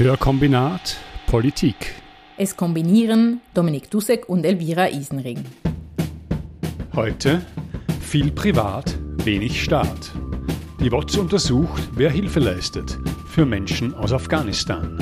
Hörkombinat Politik. Es kombinieren Dominik Dussek und Elvira Isenring. Heute viel privat, wenig Staat. Die WOTS untersucht, wer Hilfe leistet für Menschen aus Afghanistan.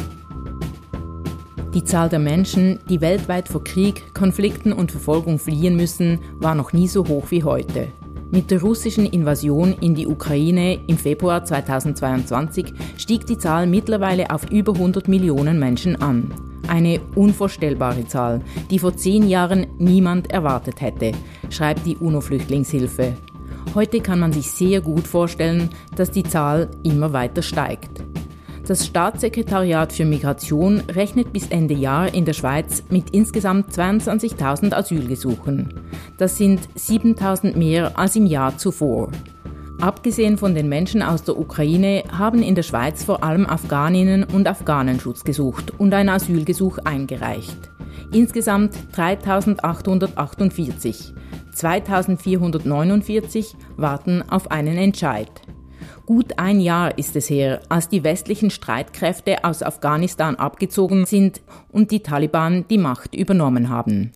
Die Zahl der Menschen, die weltweit vor Krieg, Konflikten und Verfolgung fliehen müssen, war noch nie so hoch wie heute. Mit der russischen Invasion in die Ukraine im Februar 2022 stieg die Zahl mittlerweile auf über 100 Millionen Menschen an. Eine unvorstellbare Zahl, die vor zehn Jahren niemand erwartet hätte, schreibt die UNO-Flüchtlingshilfe. Heute kann man sich sehr gut vorstellen, dass die Zahl immer weiter steigt. Das Staatssekretariat für Migration rechnet bis Ende Jahr in der Schweiz mit insgesamt 22.000 Asylgesuchen. Das sind 7.000 mehr als im Jahr zuvor. Abgesehen von den Menschen aus der Ukraine haben in der Schweiz vor allem Afghaninnen und Afghanen Schutz gesucht und ein Asylgesuch eingereicht. Insgesamt 3.848. 2.449 warten auf einen Entscheid. Gut ein Jahr ist es her, als die westlichen Streitkräfte aus Afghanistan abgezogen sind und die Taliban die Macht übernommen haben.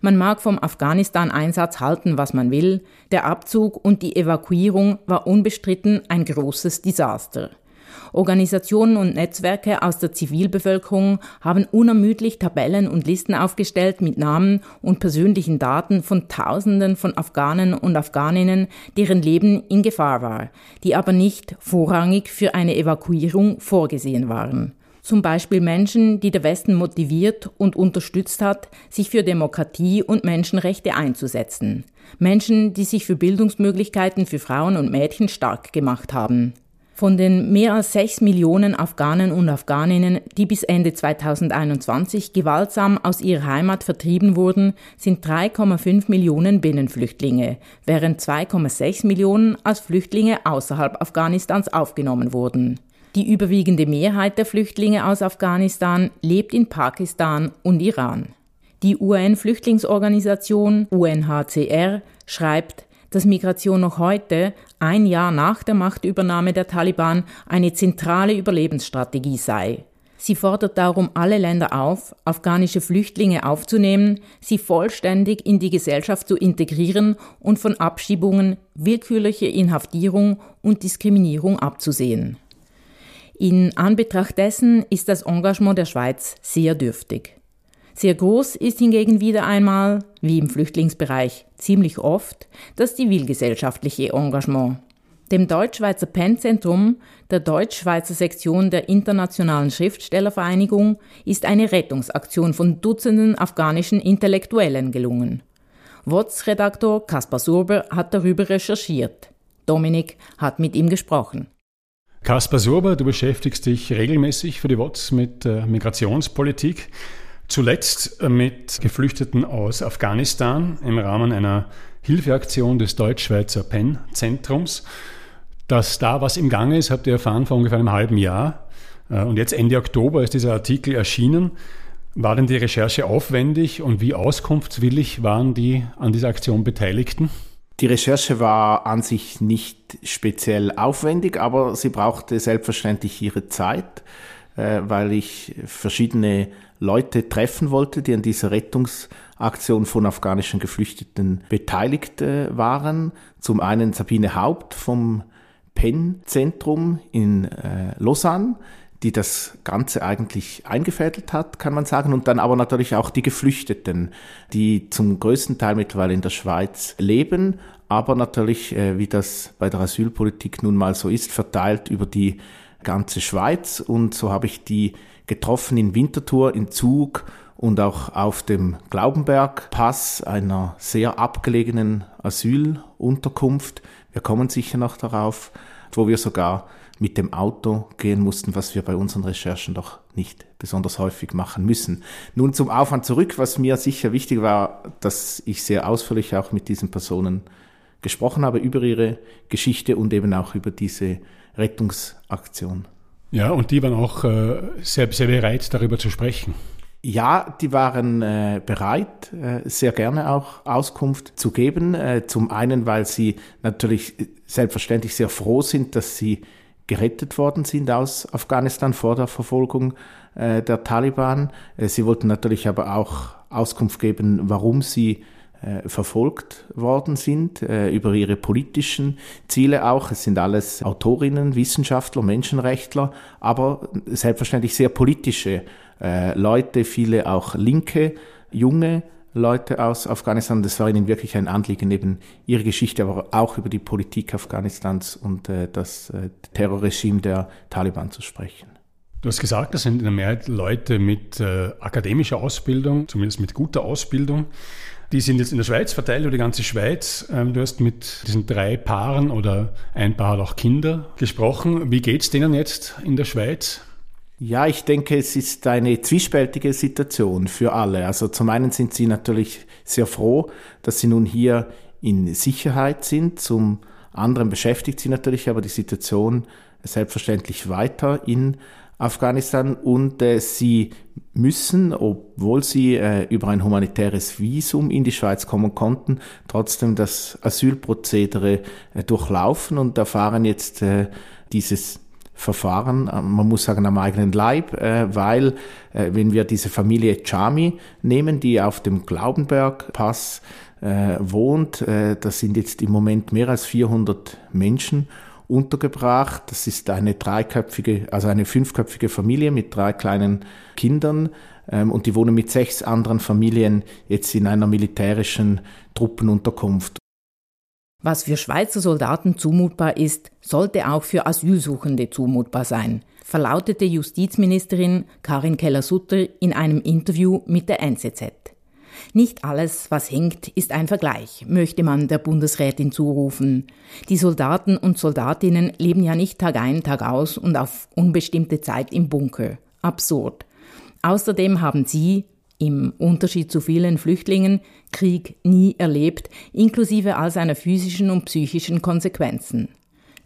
Man mag vom Afghanistan-Einsatz halten, was man will, der Abzug und die Evakuierung war unbestritten ein großes Desaster. Organisationen und Netzwerke aus der Zivilbevölkerung haben unermüdlich Tabellen und Listen aufgestellt mit Namen und persönlichen Daten von Tausenden von Afghanen und Afghaninnen, deren Leben in Gefahr war, die aber nicht vorrangig für eine Evakuierung vorgesehen waren. Zum Beispiel Menschen, die der Westen motiviert und unterstützt hat, sich für Demokratie und Menschenrechte einzusetzen. Menschen, die sich für Bildungsmöglichkeiten für Frauen und Mädchen stark gemacht haben. Von den mehr als sechs Millionen Afghanen und Afghaninnen, die bis Ende 2021 gewaltsam aus ihrer Heimat vertrieben wurden, sind 3,5 Millionen Binnenflüchtlinge, während 2,6 Millionen als Flüchtlinge außerhalb Afghanistans aufgenommen wurden. Die überwiegende Mehrheit der Flüchtlinge aus Afghanistan lebt in Pakistan und Iran. Die UN-Flüchtlingsorganisation UNHCR schreibt, dass Migration noch heute, ein Jahr nach der Machtübernahme der Taliban, eine zentrale Überlebensstrategie sei. Sie fordert darum alle Länder auf, afghanische Flüchtlinge aufzunehmen, sie vollständig in die Gesellschaft zu integrieren und von Abschiebungen, willkürliche Inhaftierung und Diskriminierung abzusehen. In Anbetracht dessen ist das Engagement der Schweiz sehr dürftig. Sehr groß ist hingegen wieder einmal, wie im Flüchtlingsbereich ziemlich oft, das zivilgesellschaftliche Engagement. Dem Deutsch-Schweizer PEN-Zentrum, der Deutsch-Schweizer Sektion der Internationalen Schriftstellervereinigung, ist eine Rettungsaktion von Dutzenden afghanischen Intellektuellen gelungen. WOTS-Redaktor Kaspar Surber hat darüber recherchiert. Dominik hat mit ihm gesprochen. Kaspar Surber, du beschäftigst dich regelmäßig für die WOTS mit äh, Migrationspolitik. Zuletzt mit Geflüchteten aus Afghanistan im Rahmen einer Hilfeaktion des Deutsch-Schweizer PEN-Zentrums. Dass da was im Gange ist, habt ihr erfahren vor ungefähr einem halben Jahr. Äh, und jetzt Ende Oktober ist dieser Artikel erschienen. War denn die Recherche aufwendig und wie auskunftswillig waren die an dieser Aktion Beteiligten? Die Recherche war an sich nicht speziell aufwendig, aber sie brauchte selbstverständlich ihre Zeit, äh, weil ich verschiedene Leute treffen wollte, die an dieser Rettungsaktion von afghanischen Geflüchteten beteiligt äh, waren. Zum einen Sabine Haupt vom PEN-Zentrum in äh, Lausanne, die das Ganze eigentlich eingefädelt hat, kann man sagen. Und dann aber natürlich auch die Geflüchteten, die zum größten Teil mittlerweile in der Schweiz leben, aber natürlich, äh, wie das bei der Asylpolitik nun mal so ist, verteilt über die ganze Schweiz. Und so habe ich die getroffen in Winterthur, in Zug und auch auf dem Glaubenberg-Pass, einer sehr abgelegenen Asylunterkunft. Wir kommen sicher noch darauf, wo wir sogar mit dem Auto gehen mussten, was wir bei unseren Recherchen doch nicht besonders häufig machen müssen. Nun zum Aufwand zurück, was mir sicher wichtig war, dass ich sehr ausführlich auch mit diesen Personen gesprochen habe über ihre Geschichte und eben auch über diese Rettungsaktion. Ja, und die waren auch äh, sehr, sehr bereit, darüber zu sprechen. Ja, die waren äh, bereit, äh, sehr gerne auch Auskunft zu geben. Äh, zum einen, weil sie natürlich selbstverständlich sehr froh sind, dass sie gerettet worden sind aus Afghanistan vor der Verfolgung äh, der Taliban. Äh, sie wollten natürlich aber auch Auskunft geben, warum sie verfolgt worden sind, äh, über ihre politischen Ziele auch. Es sind alles Autorinnen, Wissenschaftler, Menschenrechtler, aber selbstverständlich sehr politische äh, Leute, viele auch linke, junge Leute aus Afghanistan. Das war ihnen wirklich ein Anliegen, eben ihre Geschichte, aber auch über die Politik Afghanistans und äh, das äh, Terrorregime der Taliban zu sprechen. Du hast gesagt, das sind in der Mehrheit Leute mit äh, akademischer Ausbildung, zumindest mit guter Ausbildung. Die sind jetzt in der Schweiz verteilt, über die ganze Schweiz. Ähm, du hast mit diesen drei Paaren oder ein Paar hat auch Kinder gesprochen. Wie geht's denen jetzt in der Schweiz? Ja, ich denke, es ist eine zwiespältige Situation für alle. Also zum einen sind sie natürlich sehr froh, dass sie nun hier in Sicherheit sind. Zum anderen beschäftigt sie natürlich aber die Situation selbstverständlich weiter in Afghanistan und äh, sie müssen, obwohl sie äh, über ein humanitäres Visum in die Schweiz kommen konnten, trotzdem das Asylprozedere äh, durchlaufen und erfahren jetzt äh, dieses Verfahren, äh, man muss sagen am eigenen Leib, äh, weil äh, wenn wir diese Familie Chami nehmen, die auf dem Glaubenberg-Pass äh, wohnt, äh, das sind jetzt im Moment mehr als 400 Menschen untergebracht. Das ist eine dreiköpfige, also eine fünfköpfige Familie mit drei kleinen Kindern ähm, und die wohnen mit sechs anderen Familien jetzt in einer militärischen Truppenunterkunft. Was für Schweizer Soldaten zumutbar ist, sollte auch für Asylsuchende zumutbar sein, verlautete Justizministerin Karin Keller-Sutter in einem Interview mit der NZZ. Nicht alles, was hängt, ist ein Vergleich, möchte man der Bundesrätin zurufen. Die Soldaten und Soldatinnen leben ja nicht Tag ein, Tag aus und auf unbestimmte Zeit im Bunker. Absurd. Außerdem haben sie, im Unterschied zu vielen Flüchtlingen, Krieg nie erlebt, inklusive all seiner physischen und psychischen Konsequenzen.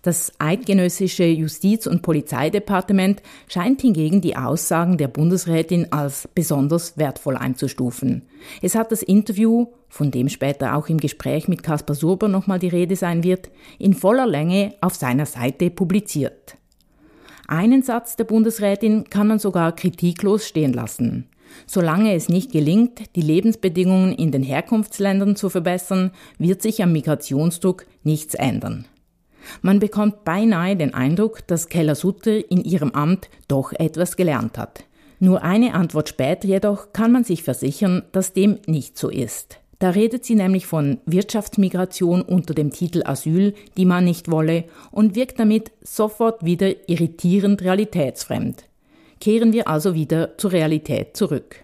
Das eidgenössische Justiz- und Polizeidepartement scheint hingegen die Aussagen der Bundesrätin als besonders wertvoll einzustufen. Es hat das Interview, von dem später auch im Gespräch mit Caspar Surber nochmal die Rede sein wird, in voller Länge auf seiner Seite publiziert. Einen Satz der Bundesrätin kann man sogar kritiklos stehen lassen. Solange es nicht gelingt, die Lebensbedingungen in den Herkunftsländern zu verbessern, wird sich am Migrationsdruck nichts ändern. Man bekommt beinahe den Eindruck, dass Keller-Sutter in ihrem Amt doch etwas gelernt hat. Nur eine Antwort später jedoch kann man sich versichern, dass dem nicht so ist. Da redet sie nämlich von Wirtschaftsmigration unter dem Titel Asyl, die man nicht wolle, und wirkt damit sofort wieder irritierend realitätsfremd. Kehren wir also wieder zur Realität zurück.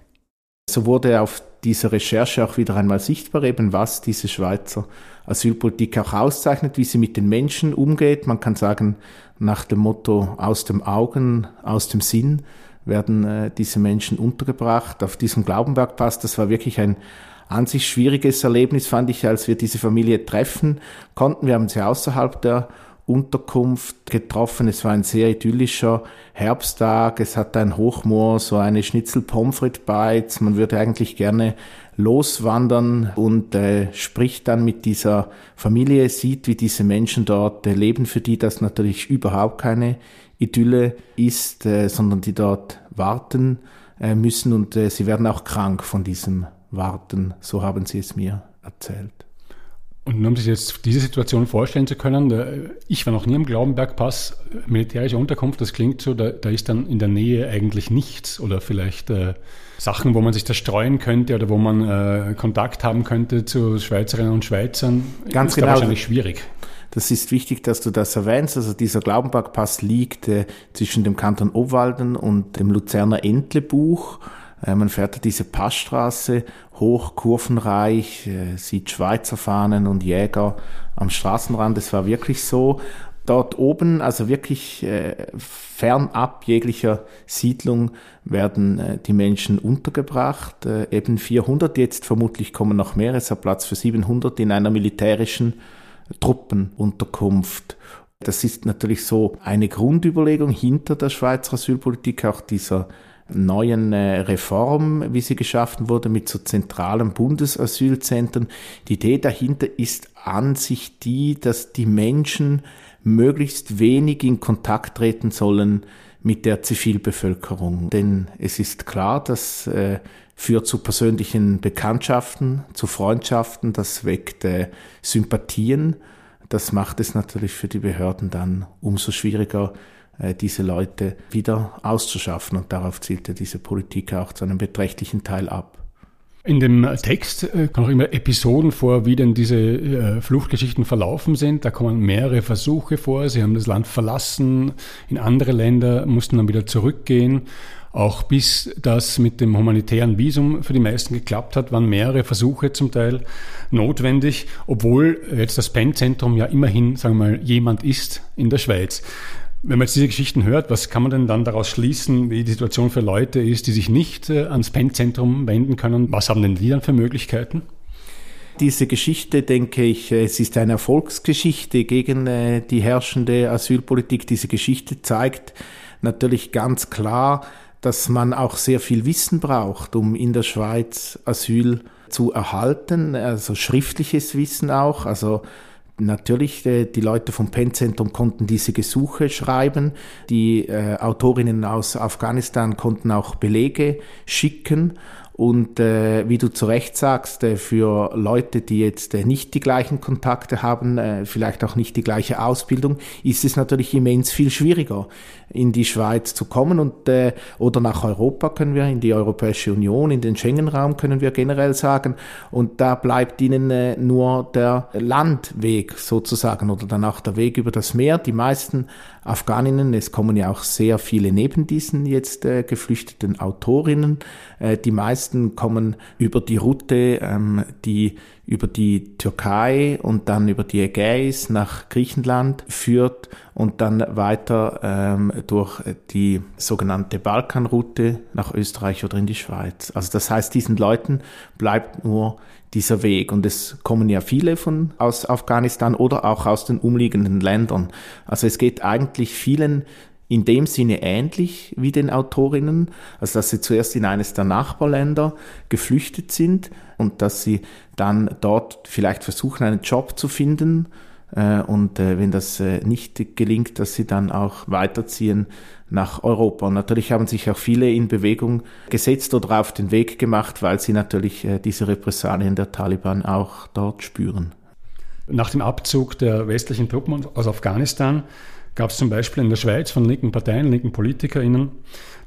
So wurde auf dieser Recherche auch wieder einmal sichtbar, eben was diese Schweizer Asylpolitik auch auszeichnet, wie sie mit den Menschen umgeht. Man kann sagen, nach dem Motto aus dem Augen, aus dem Sinn werden äh, diese Menschen untergebracht. Auf diesem Glaubenbergpass, das war wirklich ein an sich schwieriges Erlebnis, fand ich, als wir diese Familie treffen konnten. Wir haben sie außerhalb der Unterkunft getroffen. Es war ein sehr idyllischer Herbsttag. Es hat ein Hochmoor, so eine Schnitzel Pommes Beiz. Man würde eigentlich gerne loswandern und äh, spricht dann mit dieser Familie, sieht, wie diese Menschen dort äh, leben, für die das natürlich überhaupt keine Idylle ist, äh, sondern die dort warten äh, müssen und äh, sie werden auch krank von diesem Warten. So haben sie es mir erzählt. Und nur um sich jetzt diese Situation vorstellen zu können, da, ich war noch nie am Glaubenbergpass, militärische Unterkunft, das klingt so, da, da, ist dann in der Nähe eigentlich nichts oder vielleicht äh, Sachen, wo man sich da streuen könnte oder wo man äh, Kontakt haben könnte zu Schweizerinnen und Schweizern. Ganz ist genau. wahrscheinlich schwierig. Das ist wichtig, dass du das erwähnst. Also dieser Glaubenbergpass liegt äh, zwischen dem Kanton Obwalden und dem Luzerner Entlebuch. Äh, man fährt diese Passstraße hoch, kurvenreich, äh, sieht Schweizer Fahnen und Jäger am Straßenrand. Es war wirklich so. Dort oben, also wirklich äh, fernab jeglicher Siedlung, werden die Menschen untergebracht. Eben 400, jetzt vermutlich kommen noch mehr. Es hat Platz für 700 in einer militärischen Truppenunterkunft. Das ist natürlich so eine Grundüberlegung hinter der Schweizer Asylpolitik, auch dieser neuen äh, Reform, wie sie geschaffen wurde, mit so zentralen Bundesasylzentren. Die Idee dahinter ist an sich die, dass die Menschen möglichst wenig in Kontakt treten sollen mit der Zivilbevölkerung. Denn es ist klar, das äh, führt zu persönlichen Bekanntschaften, zu Freundschaften, das weckt äh, Sympathien. Das macht es natürlich für die Behörden dann umso schwieriger, diese Leute wieder auszuschaffen. Und darauf zielte diese Politik auch zu einem beträchtlichen Teil ab. In dem Text äh, kommen auch immer Episoden vor, wie denn diese äh, Fluchtgeschichten verlaufen sind. Da kommen mehrere Versuche vor. Sie haben das Land verlassen, in andere Länder, mussten dann wieder zurückgehen. Auch bis das mit dem humanitären Visum für die meisten geklappt hat, waren mehrere Versuche zum Teil notwendig, obwohl jetzt das PEN-Zentrum ja immerhin, sagen wir mal, jemand ist in der Schweiz. Wenn man jetzt diese Geschichten hört, was kann man denn dann daraus schließen, wie die Situation für Leute ist, die sich nicht äh, ans PEN-Zentrum wenden können? Was haben denn die dann für Möglichkeiten? Diese Geschichte, denke ich, äh, es ist eine Erfolgsgeschichte gegen äh, die herrschende Asylpolitik. Diese Geschichte zeigt natürlich ganz klar, dass man auch sehr viel Wissen braucht, um in der Schweiz Asyl zu erhalten, also schriftliches Wissen auch, also Natürlich, äh, die Leute vom PEN-Zentrum konnten diese Gesuche schreiben. Die äh, Autorinnen aus Afghanistan konnten auch Belege schicken. Und äh, wie du zu Recht sagst, äh, für Leute, die jetzt äh, nicht die gleichen Kontakte haben, äh, vielleicht auch nicht die gleiche Ausbildung, ist es natürlich immens viel schwieriger, in die Schweiz zu kommen und äh, oder nach Europa können wir, in die Europäische Union, in den Schengen-Raum können wir generell sagen. Und da bleibt ihnen äh, nur der Landweg sozusagen oder dann auch der Weg über das Meer. Die meisten Afghaninnen, es kommen ja auch sehr viele neben diesen jetzt äh, geflüchteten Autorinnen, äh, die meisten kommen über die Route, ähm, die über die Türkei und dann über die Ägäis nach Griechenland führt und dann weiter ähm, durch die sogenannte Balkanroute nach Österreich oder in die Schweiz. Also das heißt, diesen Leuten bleibt nur dieser Weg. Und es kommen ja viele von aus Afghanistan oder auch aus den umliegenden Ländern. Also es geht eigentlich vielen in dem Sinne ähnlich wie den Autorinnen, also dass sie zuerst in eines der Nachbarländer geflüchtet sind und dass sie dann dort vielleicht versuchen, einen Job zu finden äh, und äh, wenn das äh, nicht gelingt, dass sie dann auch weiterziehen nach Europa. Und natürlich haben sich auch viele in Bewegung gesetzt oder auf den Weg gemacht, weil sie natürlich diese Repressalien der Taliban auch dort spüren. Nach dem Abzug der westlichen Truppen aus Afghanistan gab es zum Beispiel in der Schweiz von linken Parteien, linken PolitikerInnen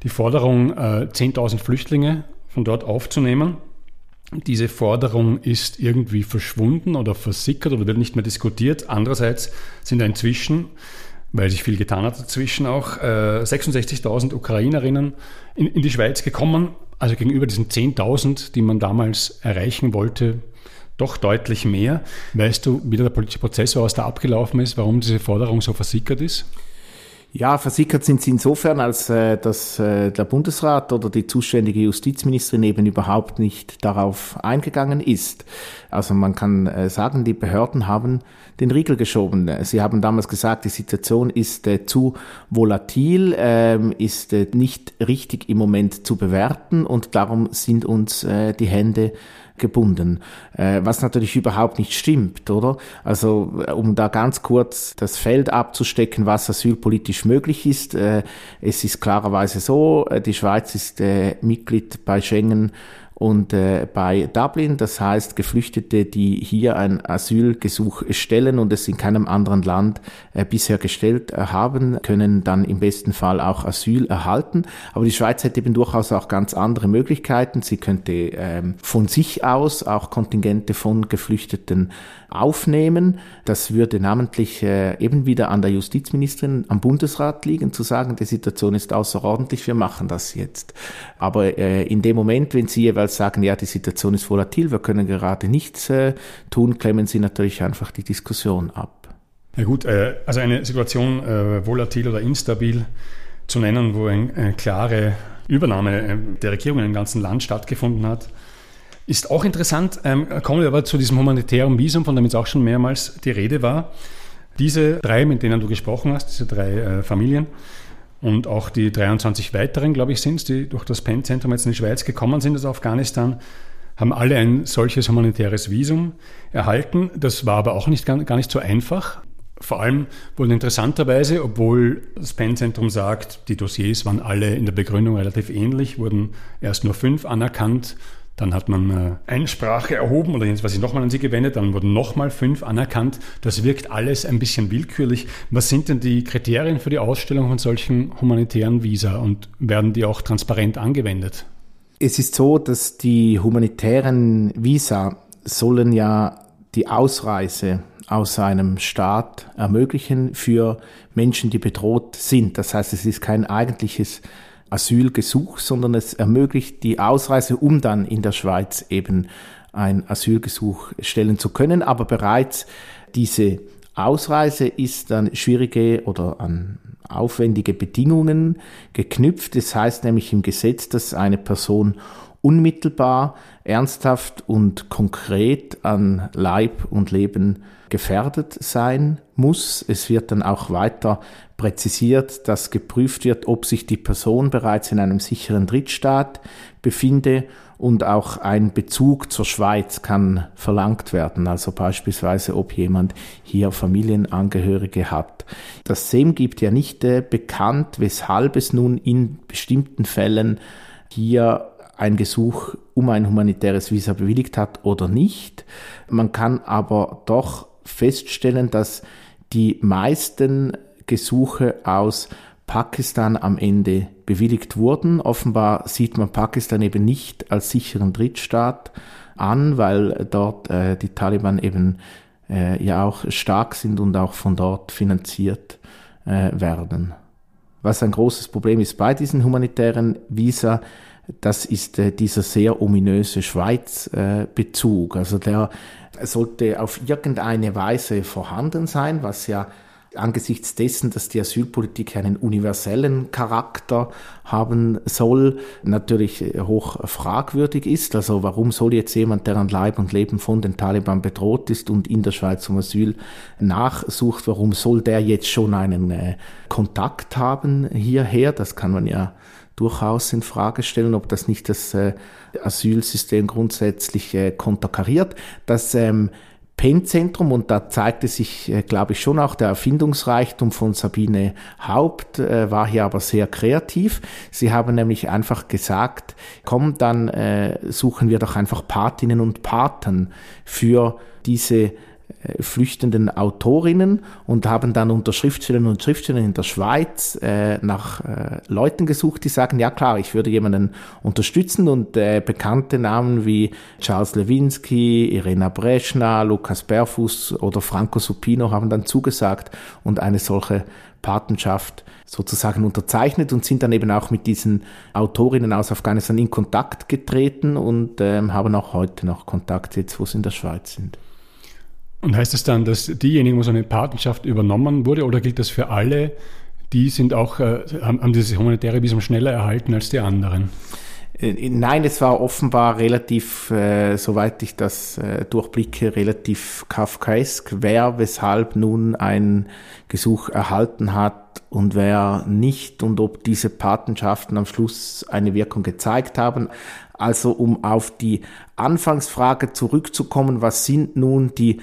die Forderung, 10.000 Flüchtlinge von dort aufzunehmen. Diese Forderung ist irgendwie verschwunden oder versickert oder wird nicht mehr diskutiert. Andererseits sind inzwischen, weil sich viel getan hat dazwischen, auch äh, 66.000 Ukrainerinnen in, in, die Schweiz gekommen. Also gegenüber diesen 10.000, die man damals erreichen wollte, doch deutlich mehr. Weißt du, wie der politische Prozess, was da abgelaufen ist, warum diese Forderung so versickert ist? Ja, versickert sind sie insofern, als äh, dass äh, der Bundesrat oder die zuständige Justizministerin eben überhaupt nicht darauf eingegangen ist. Also man kann äh, sagen, die Behörden haben den Riegel geschoben. Sie haben damals gesagt, die Situation ist äh, zu volatil, ähm, ist äh, nicht richtig im Moment zu bewerten und darum sind uns äh, die Hände gebunden, äh, was natürlich überhaupt nicht stimmt, oder? Also äh, um da ganz kurz das Feld abzustecken, was asylpolitisch möglich ist, äh, es ist klarerweise so, die Schweiz ist Mitglied bei Schengen und äh, bei Dublin, das heißt Geflüchtete, die hier ein Asylgesuch stellen und es in keinem anderen Land äh, bisher gestellt äh, haben, können dann im besten Fall auch Asyl erhalten. Aber die Schweiz hätte eben durchaus auch ganz andere Möglichkeiten. Sie könnte ähm, von sich aus auch Kontingente von Geflüchteten aufnehmen. Das würde namentlich äh, eben wieder an der Justizministerin am Bundesrat liegen, zu sagen, die Situation ist außerordentlich, wir machen das jetzt. Aber äh, in dem Moment, wenn Sie jeweils sagen, ja, die Situation ist volatil, wir können gerade nichts äh, tun, klemmen Sie natürlich einfach die Diskussion ab. Ja gut, äh, also eine Situation äh, volatil oder instabil zu nennen, wo eine klare Übernahme äh, der Regierung in einem ganzen Land stattgefunden hat, ist auch interessant. Ähm, kommen wir aber zu diesem humanitären Visum, von dem jetzt auch schon mehrmals die Rede war. Diese drei, mit denen du gesprochen hast, diese drei äh, Familien und auch die 23 weiteren, glaube ich, sind es, die durch das PEN-Zentrum jetzt in die Schweiz gekommen sind aus Afghanistan, haben alle ein solches humanitäres Visum erhalten. Das war aber auch nicht, gar nicht so einfach. Vor allem wurden interessanterweise, obwohl das Penn-Zentrum sagt, die Dossiers waren alle in der Begründung relativ ähnlich, wurden erst nur fünf anerkannt. Dann hat man äh, Einsprache erhoben oder jetzt was ich nochmal an Sie gewendet, dann wurden nochmal fünf anerkannt. Das wirkt alles ein bisschen willkürlich. Was sind denn die Kriterien für die Ausstellung von solchen humanitären Visa und werden die auch transparent angewendet? Es ist so, dass die humanitären Visa sollen ja die Ausreise aus einem Staat ermöglichen für Menschen, die bedroht sind. Das heißt, es ist kein eigentliches Asylgesuch, sondern es ermöglicht die Ausreise, um dann in der Schweiz eben ein Asylgesuch stellen zu können. Aber bereits diese Ausreise ist an schwierige oder an aufwendige Bedingungen geknüpft. Das heißt nämlich im Gesetz, dass eine Person unmittelbar, ernsthaft und konkret an Leib und Leben gefährdet sein muss. Es wird dann auch weiter präzisiert, dass geprüft wird, ob sich die Person bereits in einem sicheren Drittstaat befinde und auch ein Bezug zur Schweiz kann verlangt werden, also beispielsweise, ob jemand hier Familienangehörige hat. Das SEM gibt ja nicht äh, bekannt, weshalb es nun in bestimmten Fällen hier ein Gesuch um ein humanitäres Visa bewilligt hat oder nicht. Man kann aber doch feststellen, dass die meisten Gesuche aus Pakistan am Ende bewilligt wurden. Offenbar sieht man Pakistan eben nicht als sicheren Drittstaat an, weil dort äh, die Taliban eben äh, ja auch stark sind und auch von dort finanziert äh, werden. Was ein großes Problem ist bei diesen humanitären Visa, das ist äh, dieser sehr ominöse Schweiz-Bezug. Äh, also der sollte auf irgendeine Weise vorhanden sein, was ja angesichts dessen, dass die Asylpolitik einen universellen Charakter haben soll, natürlich hoch fragwürdig ist. Also warum soll jetzt jemand, der an Leib und Leben von den Taliban bedroht ist und in der Schweiz um Asyl nachsucht, warum soll der jetzt schon einen äh, Kontakt haben hierher? Das kann man ja durchaus in Frage stellen, ob das nicht das äh, Asylsystem grundsätzlich äh, konterkariert. Das ähm, Penn-Zentrum und da zeigte sich, äh, glaube ich, schon auch der Erfindungsreichtum von Sabine Haupt, war hier aber sehr kreativ. Sie haben nämlich einfach gesagt, komm, dann suchen wir doch einfach Patinnen und Paten für diese flüchtenden Autorinnen und haben dann unter Schriftstellern und Schriftstellern in der Schweiz äh, nach äh, Leuten gesucht, die sagen, ja klar, ich würde jemanden unterstützen und äh, bekannte Namen wie Charles Lewinsky, Irena Breschna, Lukas Berfuss oder Franco Supino haben dann zugesagt und eine solche Patenschaft sozusagen unterzeichnet und sind dann eben auch mit diesen Autorinnen aus Afghanistan in Kontakt getreten und ähm, haben auch heute noch Kontakt, jetzt wo sie in der Schweiz sind. Und heißt das dann, dass diejenigen, wo so eine Patenschaft übernommen wurde, oder gilt das für alle, die sind auch, äh, haben, dieses humanitäre Visum schneller erhalten als die anderen? Äh, nein, es war offenbar relativ, äh, soweit ich das äh, durchblicke, relativ kafkaesk, wer weshalb nun ein Gesuch erhalten hat und wer nicht und ob diese Patenschaften am Schluss eine Wirkung gezeigt haben. Also um auf die Anfangsfrage zurückzukommen, was sind nun die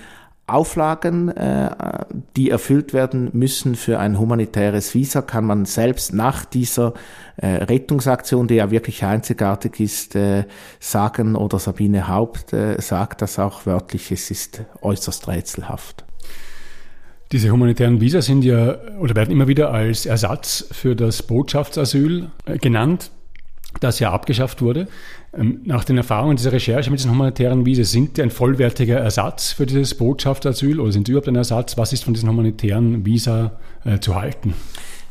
Auflagen, äh, die erfüllt werden müssen für ein humanitäres Visa, kann man selbst nach dieser äh, Rettungsaktion, die ja wirklich einzigartig ist, äh, sagen, oder Sabine Haupt sagt das auch wörtlich, es ist äußerst rätselhaft. Diese humanitären Visa sind ja oder werden immer wieder als Ersatz für das Botschaftsasyl genannt das ja abgeschafft wurde. Ähm, nach den Erfahrungen dieser Recherche mit diesen humanitären Visa, sind die ein vollwertiger Ersatz für dieses Botschaftsasyl oder sind sie überhaupt ein Ersatz? Was ist von diesen humanitären Visa äh, zu halten?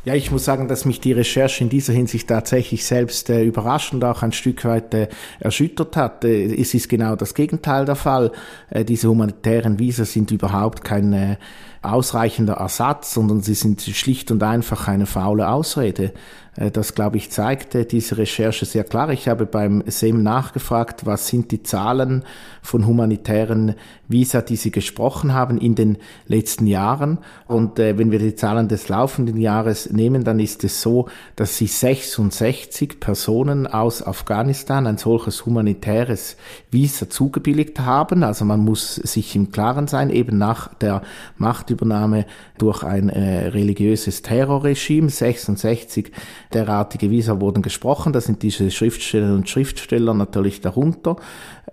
Ja, ich muss sagen, dass mich die Recherche in dieser Hinsicht tatsächlich selbst äh, überrascht und auch ein Stück weit äh, erschüttert hat. Äh, es ist genau das Gegenteil der Fall. Äh, diese humanitären Visa sind überhaupt kein äh, ausreichender Ersatz, sondern sie sind schlicht und einfach eine faule Ausrede. Äh, das, glaube ich, zeigte diese Recherche sehr klar. Ich habe beim SEM nachgefragt, was sind die Zahlen von humanitären Visa, die Sie gesprochen haben in den letzten Jahren. Und äh, wenn wir die Zahlen des laufenden Jahres nehmen, dann ist es so, dass Sie 66 Personen aus Afghanistan ein solches humanitäres Visa zugebilligt haben. Also man muss sich im Klaren sein, eben nach der Macht Machtübernahme durch ein äh, religiöses Terrorregime. 66 derartige Visa wurden gesprochen. Da sind diese Schriftstellerinnen und Schriftsteller natürlich darunter.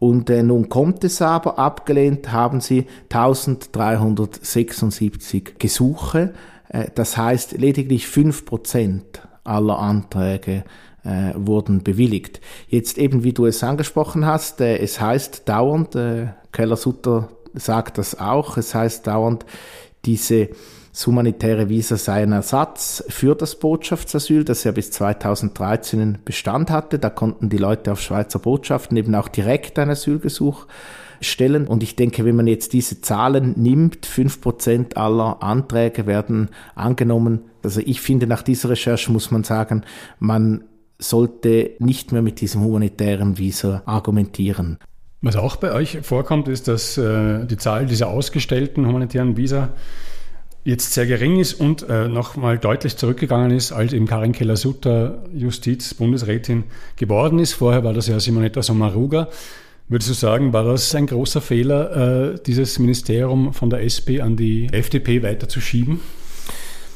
Und äh, nun kommt es aber, abgelehnt haben sie 1376 Gesuche. Äh, das heißt, lediglich fünf Prozent aller Anträge äh, wurden bewilligt. Jetzt eben, wie du es angesprochen hast, äh, es heißt dauernd, äh, Keller-Sutter sagt das auch, es heißt dauernd, diese das humanitäre Visa sei ein Ersatz für das Botschaftsasyl, das ja bis 2013 Bestand hatte. Da konnten die Leute auf Schweizer Botschaften eben auch direkt ein Asylgesuch stellen. Und ich denke, wenn man jetzt diese Zahlen nimmt, fünf Prozent aller Anträge werden angenommen. Also ich finde, nach dieser Recherche muss man sagen, man sollte nicht mehr mit diesem humanitären Visa argumentieren. Was auch bei euch vorkommt, ist, dass äh, die Zahl dieser ausgestellten humanitären Visa jetzt sehr gering ist und äh, nochmal deutlich zurückgegangen ist, als eben Karin Keller-Sutter Justizbundesrätin geworden ist. Vorher war das ja Simonetta Sommaruga. Würdest du sagen, war das ein großer Fehler, äh, dieses Ministerium von der SP an die FDP weiterzuschieben?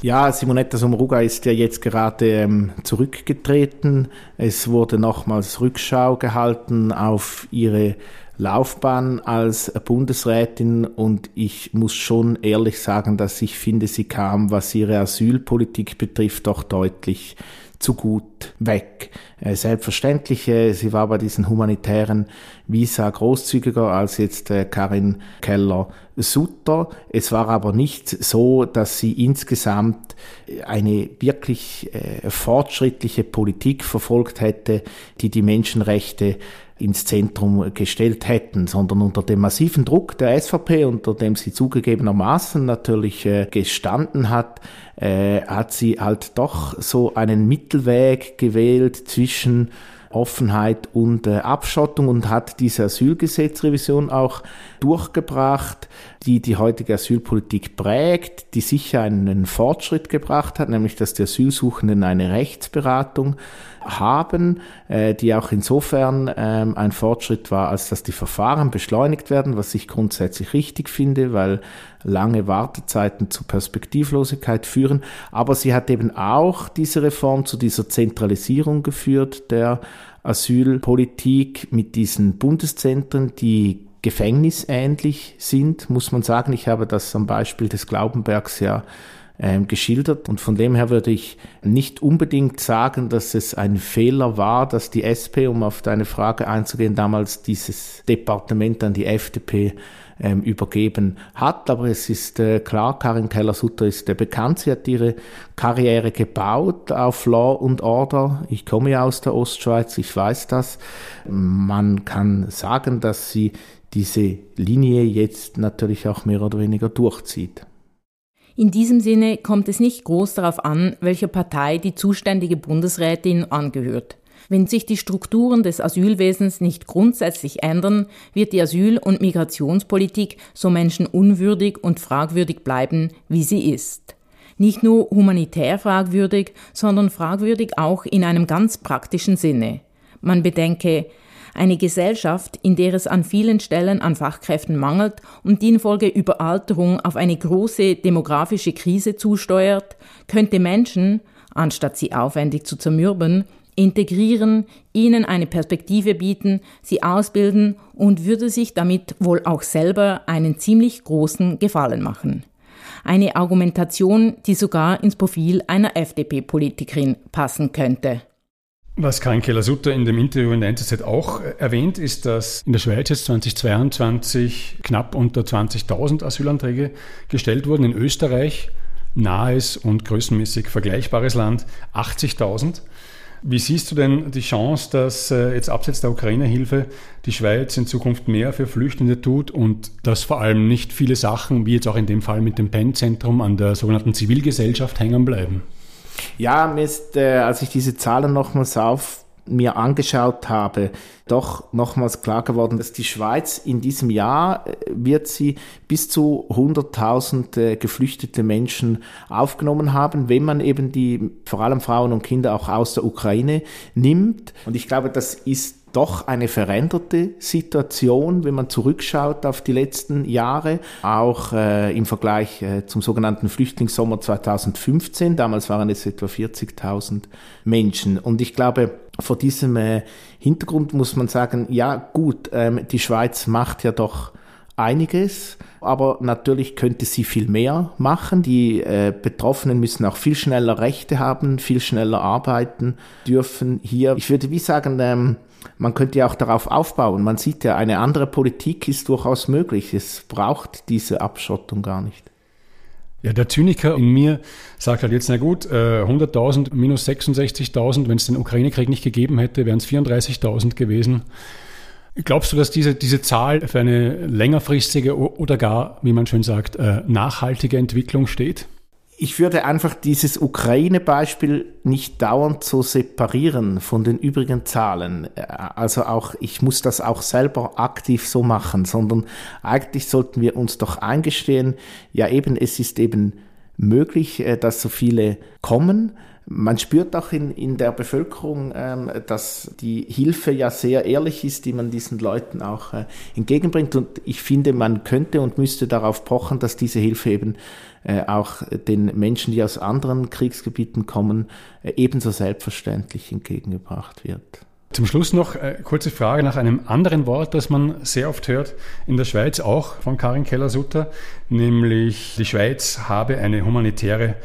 Ja, Simonetta Sommaruga ist ja jetzt gerade ähm, zurückgetreten. Es wurde nochmals Rückschau gehalten auf ihre Laufbahn als Bundesrätin und ich muss schon ehrlich sagen, dass ich finde, sie kam, was ihre Asylpolitik betrifft, doch deutlich zu gut weg. Äh, selbstverständlich, äh, sie war bei diesen humanitären Visa großzügiger als jetzt äh, Karin Keller-Sutter. Es war aber nicht so, dass sie insgesamt eine wirklich fortschrittliche Politik verfolgt hätte, die die Menschenrechte ins Zentrum gestellt hätten, sondern unter dem massiven Druck der SVP, unter dem sie zugegebenermaßen natürlich äh, gestanden hat, äh, hat sie halt doch so einen Mittelweg gewählt zwischen Offenheit und äh, Abschottung und hat diese Asylgesetzrevision auch durchgebracht, die die heutige Asylpolitik prägt, die sicher einen Fortschritt gebracht hat, nämlich dass die Asylsuchenden eine Rechtsberatung haben, äh, die auch insofern ähm, ein Fortschritt war, als dass die Verfahren beschleunigt werden, was ich grundsätzlich richtig finde, weil lange Wartezeiten zu Perspektivlosigkeit führen. Aber sie hat eben auch diese Reform zu dieser Zentralisierung geführt der Asylpolitik mit diesen Bundeszentren, die gefängnisähnlich sind, muss man sagen. Ich habe das am Beispiel des Glaubenbergs ja ähm, geschildert. Und von dem her würde ich nicht unbedingt sagen, dass es ein Fehler war, dass die SP, um auf deine Frage einzugehen, damals dieses Departement an die FDP ähm, übergeben hat. Aber es ist äh, klar, Karin Keller-Sutter ist äh, bekannt. Sie hat ihre Karriere gebaut auf Law und Order. Ich komme ja aus der Ostschweiz, ich weiß das. Man kann sagen, dass sie diese Linie jetzt natürlich auch mehr oder weniger durchzieht. In diesem Sinne kommt es nicht groß darauf an, welcher Partei die zuständige Bundesrätin angehört. Wenn sich die Strukturen des Asylwesens nicht grundsätzlich ändern, wird die Asyl- und Migrationspolitik so menschenunwürdig und fragwürdig bleiben, wie sie ist. Nicht nur humanitär fragwürdig, sondern fragwürdig auch in einem ganz praktischen Sinne. Man bedenke, eine Gesellschaft, in der es an vielen Stellen an Fachkräften mangelt und die infolge Überalterung auf eine große demografische Krise zusteuert, könnte Menschen, anstatt sie aufwendig zu zermürben, integrieren, ihnen eine Perspektive bieten, sie ausbilden und würde sich damit wohl auch selber einen ziemlich großen Gefallen machen. Eine Argumentation, die sogar ins Profil einer FDP-Politikerin passen könnte. Was Karin Keller-Sutter in dem Interview in der NZZ auch erwähnt, ist, dass in der Schweiz jetzt 2022 knapp unter 20.000 Asylanträge gestellt wurden. In Österreich, nahes und größenmäßig vergleichbares Land, 80.000. Wie siehst du denn die Chance, dass äh, jetzt abseits der Ukraine-Hilfe die Schweiz in Zukunft mehr für Flüchtende tut und dass vor allem nicht viele Sachen, wie jetzt auch in dem Fall mit dem PEN-Zentrum, an der sogenannten Zivilgesellschaft hängen bleiben? Ja, mir ist, äh, als ich diese Zahlen nochmals auf mir angeschaut habe, doch nochmals klar geworden, dass die Schweiz in diesem Jahr äh, wird sie bis zu 100.000 äh, geflüchtete Menschen aufgenommen haben, wenn man eben die vor allem Frauen und Kinder auch aus der Ukraine nimmt. Und ich glaube, das ist doch eine veränderte Situation, wenn man zurückschaut auf die letzten Jahre, auch äh, im Vergleich äh, zum sogenannten Flüchtlingssommer 2015. Damals waren es etwa 40.000 Menschen. Und ich glaube, vor diesem äh, Hintergrund muss man sagen, ja gut, ähm, die Schweiz macht ja doch einiges, aber natürlich könnte sie viel mehr machen. Die äh, Betroffenen müssen auch viel schneller Rechte haben, viel schneller arbeiten dürfen. Hier, ich würde wie sagen, ähm, man könnte ja auch darauf aufbauen. Man sieht ja, eine andere Politik ist durchaus möglich. Es braucht diese Abschottung gar nicht. Ja, der Zyniker in mir sagt halt jetzt, na gut, 100.000 äh, minus 66.000, wenn es den Ukraine-Krieg nicht gegeben hätte, wären es 34.000 gewesen. Glaubst du, dass diese, diese Zahl für eine längerfristige oder gar, wie man schön sagt, äh, nachhaltige Entwicklung steht? Ich würde einfach dieses Ukraine-Beispiel nicht dauernd so separieren von den übrigen Zahlen. Äh, also auch, ich muss das auch selber aktiv so machen, sondern eigentlich sollten wir uns doch eingestehen, ja eben, es ist eben möglich, äh, dass so viele kommen. Man spürt auch in, in der Bevölkerung, ähm, dass die Hilfe ja sehr ehrlich ist, die man diesen Leuten auch äh, entgegenbringt. Und ich finde, man könnte und müsste darauf pochen, dass diese Hilfe eben äh, auch den Menschen, die aus anderen Kriegsgebieten kommen, äh, ebenso selbstverständlich entgegengebracht wird. Zum Schluss noch äh, kurze Frage nach einem anderen Wort, das man sehr oft hört in der Schweiz, auch von Karin Keller-Sutter, nämlich die Schweiz habe eine humanitäre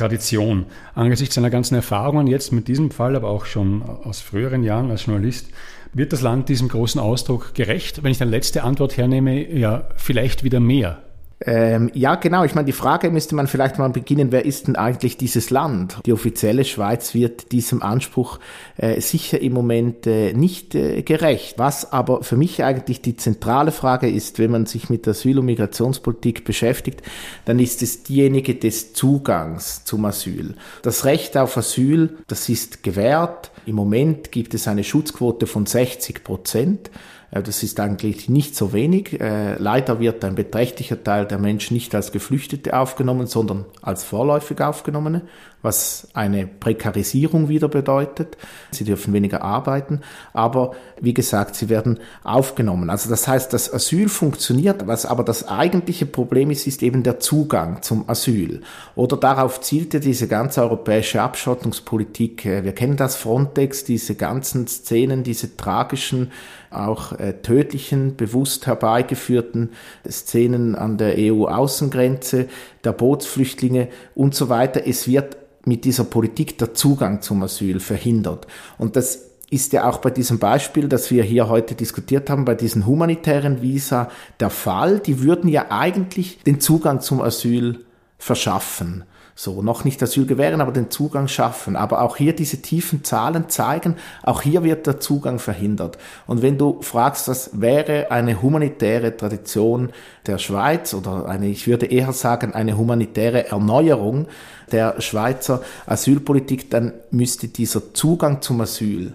Tradition. Angesichts seiner ganzen Erfahrungen jetzt mit diesem Fall, aber auch schon aus früheren Jahren als Journalist, wird das Land diesem großen Ausdruck gerecht? Wenn ich eine letzte Antwort hernehme, ja, vielleicht wieder mehr. Ähm, ja, genau. Ich meine, die Frage müsste man vielleicht mal beginnen, wer ist denn eigentlich dieses Land? Die offizielle Schweiz wird diesem Anspruch äh, sicher im Moment äh, nicht äh, gerecht. Was aber für mich eigentlich die zentrale Frage ist, wenn man sich mit Asyl- und Migrationspolitik beschäftigt, dann ist es diejenige des Zugangs zum Asyl. Das Recht auf Asyl, das ist gewährt. Im Moment gibt es eine Schutzquote von 60 Prozent. Äh, das ist eigentlich nicht so wenig. Äh, leider wird ein beträchtlicher Teil der Menschen nicht als Geflüchtete aufgenommen, sondern als vorläufig Aufgenommene, was eine Prekarisierung wieder bedeutet. Sie dürfen weniger arbeiten, aber wie gesagt, sie werden aufgenommen. Also das heißt, das Asyl funktioniert, was aber das eigentliche Problem ist, ist eben der Zugang zum Asyl. Oder darauf zielte diese ganze europäische Abschottungspolitik. Äh, wir kennen das Frontex, diese ganzen Szenen, diese tragischen auch äh, tödlichen, bewusst herbeigeführten Szenen an der EU-Außengrenze, der Bootsflüchtlinge und so weiter. Es wird mit dieser Politik der Zugang zum Asyl verhindert. Und das ist ja auch bei diesem Beispiel, das wir hier heute diskutiert haben, bei diesen humanitären Visa der Fall. Die würden ja eigentlich den Zugang zum Asyl verschaffen. So, noch nicht Asyl gewähren, aber den Zugang schaffen. Aber auch hier diese tiefen Zahlen zeigen, auch hier wird der Zugang verhindert. Und wenn du fragst, was wäre eine humanitäre Tradition der Schweiz oder eine, ich würde eher sagen, eine humanitäre Erneuerung der Schweizer Asylpolitik, dann müsste dieser Zugang zum Asyl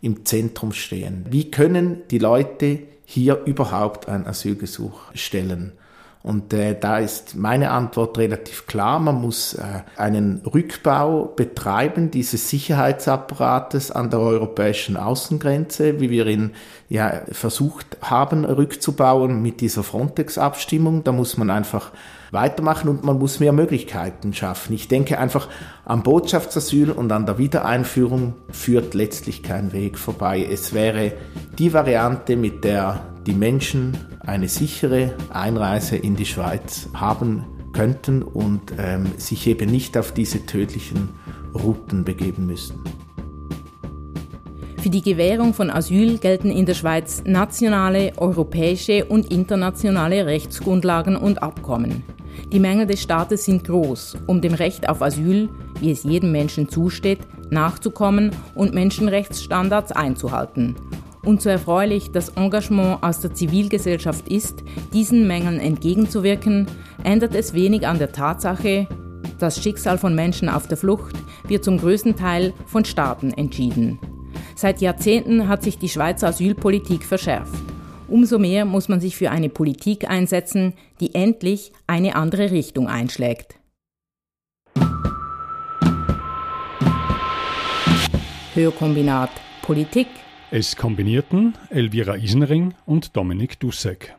im Zentrum stehen. Wie können die Leute hier überhaupt ein Asylgesuch stellen? Und äh, da ist meine Antwort relativ klar. Man muss äh, einen Rückbau betreiben dieses Sicherheitsapparates an der europäischen Außengrenze, wie wir ihn ja versucht haben rückzubauen mit dieser Frontex-Abstimmung. Da muss man einfach weitermachen und man muss mehr Möglichkeiten schaffen. Ich denke einfach am Botschaftsasyl und an der Wiedereinführung führt letztlich kein Weg vorbei. Es wäre die Variante, mit der die Menschen eine sichere Einreise in die Schweiz haben könnten und ähm, sich eben nicht auf diese tödlichen Routen begeben müssen. Für die Gewährung von Asyl gelten in der Schweiz nationale, europäische und internationale Rechtsgrundlagen und Abkommen. Die Mängel des Staates sind groß, um dem Recht auf Asyl, wie es jedem Menschen zusteht, nachzukommen und Menschenrechtsstandards einzuhalten und so erfreulich das Engagement aus der Zivilgesellschaft ist, diesen Mängeln entgegenzuwirken, ändert es wenig an der Tatsache, das Schicksal von Menschen auf der Flucht wird zum größten Teil von Staaten entschieden. Seit Jahrzehnten hat sich die Schweizer Asylpolitik verschärft. Umso mehr muss man sich für eine Politik einsetzen, die endlich eine andere Richtung einschlägt. Hörkombinat Politik Es kombinierten Elvira Isenring und Dominik Dussek.